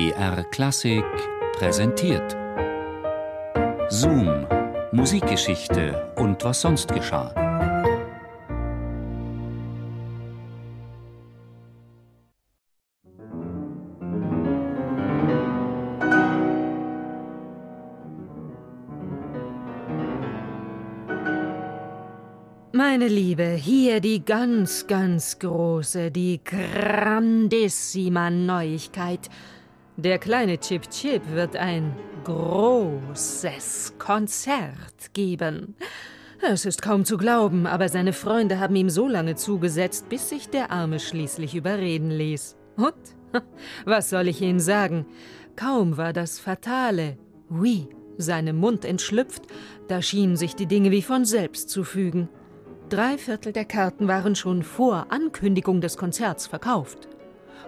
BR Klassik präsentiert. Zoom, Musikgeschichte und was sonst geschah. Meine Liebe, hier die ganz, ganz große, die grandissima Neuigkeit. Der kleine Chip Chip wird ein großes Konzert geben. Es ist kaum zu glauben, aber seine Freunde haben ihm so lange zugesetzt, bis sich der Arme schließlich überreden ließ. Und? Was soll ich Ihnen sagen? Kaum war das Fatale, oui, seinem Mund entschlüpft, da schienen sich die Dinge wie von selbst zu fügen. Drei Viertel der Karten waren schon vor Ankündigung des Konzerts verkauft.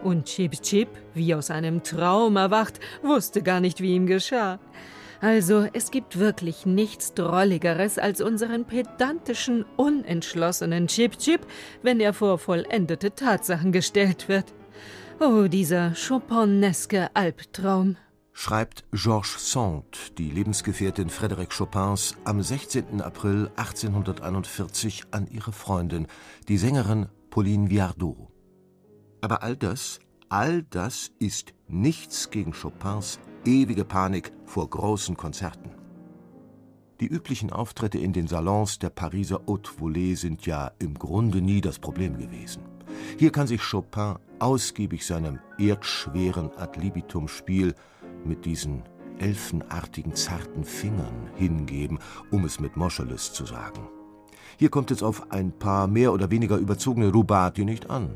Und Chip Chip, wie aus einem Traum erwacht, wusste gar nicht, wie ihm geschah. Also, es gibt wirklich nichts Drolligeres als unseren pedantischen, unentschlossenen Chip Chip, wenn er vor vollendete Tatsachen gestellt wird. Oh, dieser Chopineske Albtraum schreibt Georges Sand, die Lebensgefährtin Frédéric Chopins, am 16. April 1841 an ihre Freundin, die Sängerin Pauline Viardot. Aber all das, all das ist nichts gegen Chopins ewige Panik vor großen Konzerten. Die üblichen Auftritte in den Salons der Pariser Haute Volée sind ja im Grunde nie das Problem gewesen. Hier kann sich Chopin ausgiebig seinem erdschweren Ad libitum-Spiel mit diesen elfenartigen zarten Fingern hingeben, um es mit Moscheles zu sagen. Hier kommt es auf ein paar mehr oder weniger überzogene Rubati nicht an.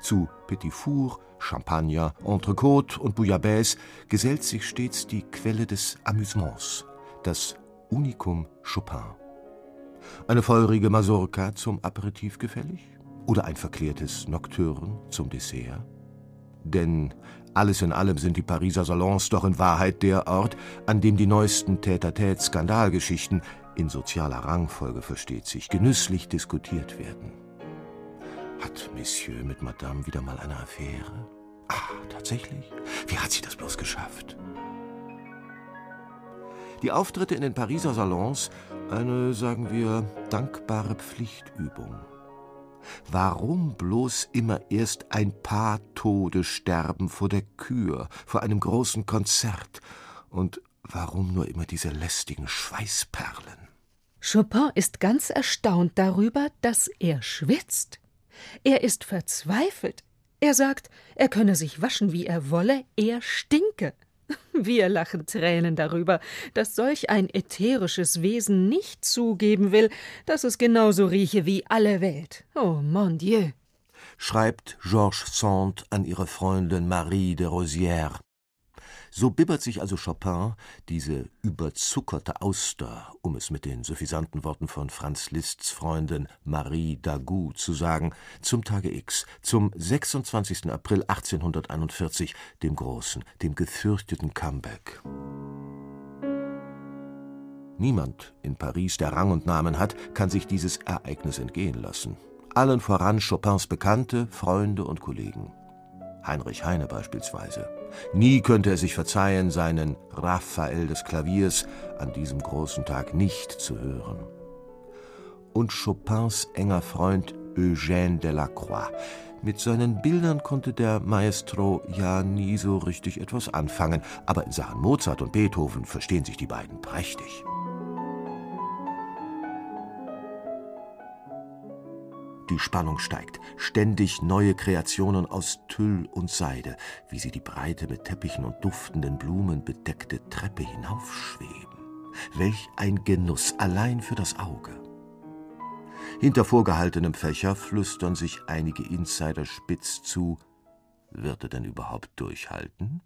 Zu Petit Four, Champagner, Entrecôte und Bouillabaisse gesellt sich stets die Quelle des Amüsements, das Unicum Chopin. Eine feurige Mazurka zum Aperitif gefällig? Oder ein verklärtes Nocturne zum Dessert? Denn alles in allem sind die Pariser Salons doch in Wahrheit der Ort, an dem die neuesten Tête-à-Tête-Skandalgeschichten in sozialer Rangfolge versteht sich, genüsslich diskutiert werden. Hat Monsieur mit Madame wieder mal eine Affäre? Ah, tatsächlich? Wie hat sie das bloß geschafft? Die Auftritte in den Pariser Salons, eine, sagen wir, dankbare Pflichtübung. Warum bloß immer erst ein paar Tode sterben vor der Kür, vor einem großen Konzert? Und warum nur immer diese lästigen Schweißperlen? Chopin ist ganz erstaunt darüber, dass er schwitzt. Er ist verzweifelt. Er sagt, er könne sich waschen, wie er wolle, er stinke. Wir lachen Tränen darüber, dass solch ein ätherisches Wesen nicht zugeben will, dass es genauso rieche wie alle Welt. Oh mon Dieu! schreibt Georges Sand an ihre Freundin Marie de Rosière. So bibbert sich also Chopin diese überzuckerte Auster, um es mit den suffisanten Worten von Franz Liszts Freundin Marie Dagout zu sagen, zum Tage X, zum 26. April 1841, dem großen, dem gefürchteten Comeback. Niemand in Paris, der Rang und Namen hat, kann sich dieses Ereignis entgehen lassen. Allen voran Chopins Bekannte, Freunde und Kollegen. Heinrich Heine beispielsweise. Nie könnte er sich verzeihen, seinen Raphael des Klaviers an diesem großen Tag nicht zu hören. Und Chopins enger Freund Eugène Delacroix. Mit seinen Bildern konnte der Maestro ja nie so richtig etwas anfangen, aber in Sachen Mozart und Beethoven verstehen sich die beiden prächtig. Die Spannung steigt. Ständig neue Kreationen aus Tüll und Seide, wie sie die breite, mit Teppichen und duftenden Blumen bedeckte Treppe hinaufschweben. Welch ein Genuss allein für das Auge. Hinter vorgehaltenem Fächer flüstern sich einige Insider spitz zu. Wird er denn überhaupt durchhalten?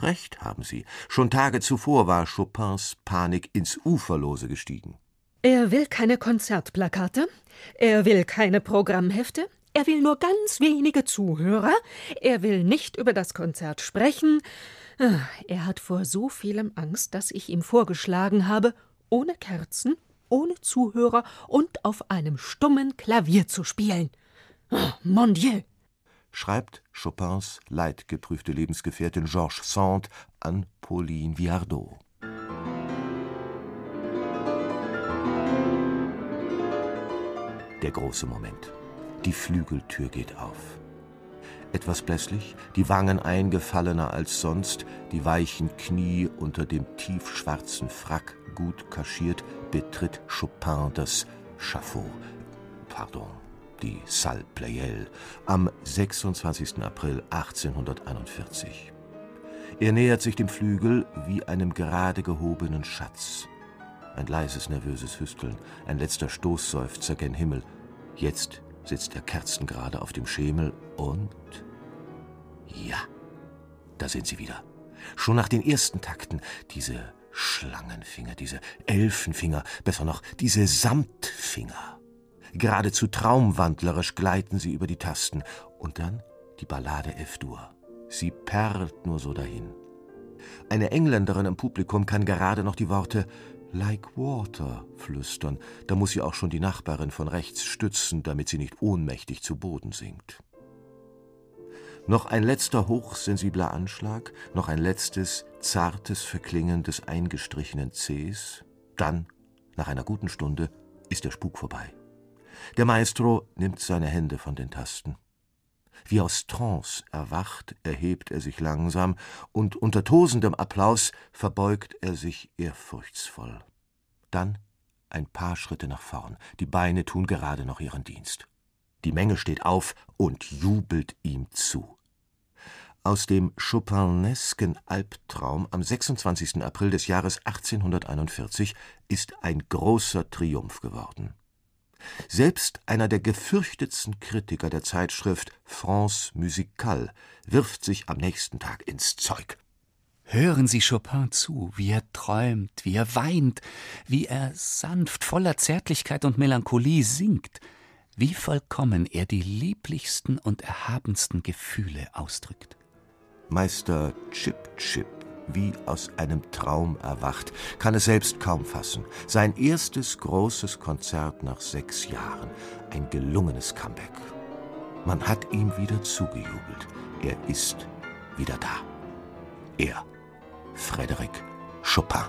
Recht haben sie. Schon Tage zuvor war Chopins Panik ins Uferlose gestiegen. Er will keine Konzertplakate, er will keine Programmhefte, er will nur ganz wenige Zuhörer, er will nicht über das Konzert sprechen. Ah, er hat vor so vielem Angst, dass ich ihm vorgeschlagen habe, ohne Kerzen, ohne Zuhörer und auf einem stummen Klavier zu spielen. Oh, mon Dieu! schreibt Chopins leidgeprüfte Lebensgefährtin Georges Sand an Pauline Viardot. Der große Moment. Die Flügeltür geht auf. Etwas blässlich, die Wangen eingefallener als sonst, die weichen Knie unter dem tiefschwarzen Frack gut kaschiert, betritt Chopin das Schafott. Pardon, die Salle Pleyel am 26. April 1841. Er nähert sich dem Flügel wie einem gerade gehobenen Schatz. Ein leises, nervöses Hüsteln, ein letzter Stoßseufzer gen Himmel. Jetzt sitzt er kerzengerade auf dem Schemel und. Ja, da sind sie wieder. Schon nach den ersten Takten, diese Schlangenfinger, diese Elfenfinger, besser noch, diese Samtfinger. Geradezu traumwandlerisch gleiten sie über die Tasten. Und dann die Ballade F-Dur. Sie perlt nur so dahin. Eine Engländerin im Publikum kann gerade noch die Worte Like Water flüstern. Da muss sie auch schon die Nachbarin von rechts stützen, damit sie nicht ohnmächtig zu Boden sinkt. Noch ein letzter hochsensibler Anschlag, noch ein letztes zartes Verklingen des eingestrichenen Cs, dann, nach einer guten Stunde, ist der Spuk vorbei. Der Maestro nimmt seine Hände von den Tasten. Wie aus Trance erwacht, erhebt er sich langsam, und unter tosendem Applaus verbeugt er sich ehrfurchtsvoll. Dann ein paar Schritte nach vorn, die Beine tun gerade noch ihren Dienst. Die Menge steht auf und jubelt ihm zu. Aus dem Chopinesken Albtraum am 26. April des Jahres 1841 ist ein großer Triumph geworden. Selbst einer der gefürchtetsten Kritiker der Zeitschrift France Musicale wirft sich am nächsten Tag ins Zeug. Hören Sie Chopin zu, wie er träumt, wie er weint, wie er sanft, voller Zärtlichkeit und Melancholie singt, wie vollkommen er die lieblichsten und erhabensten Gefühle ausdrückt. Meister Chip Chip wie aus einem Traum erwacht, kann es selbst kaum fassen. Sein erstes großes Konzert nach sechs Jahren, ein gelungenes Comeback. Man hat ihm wieder zugejubelt. Er ist wieder da. Er, Frédéric Chopin.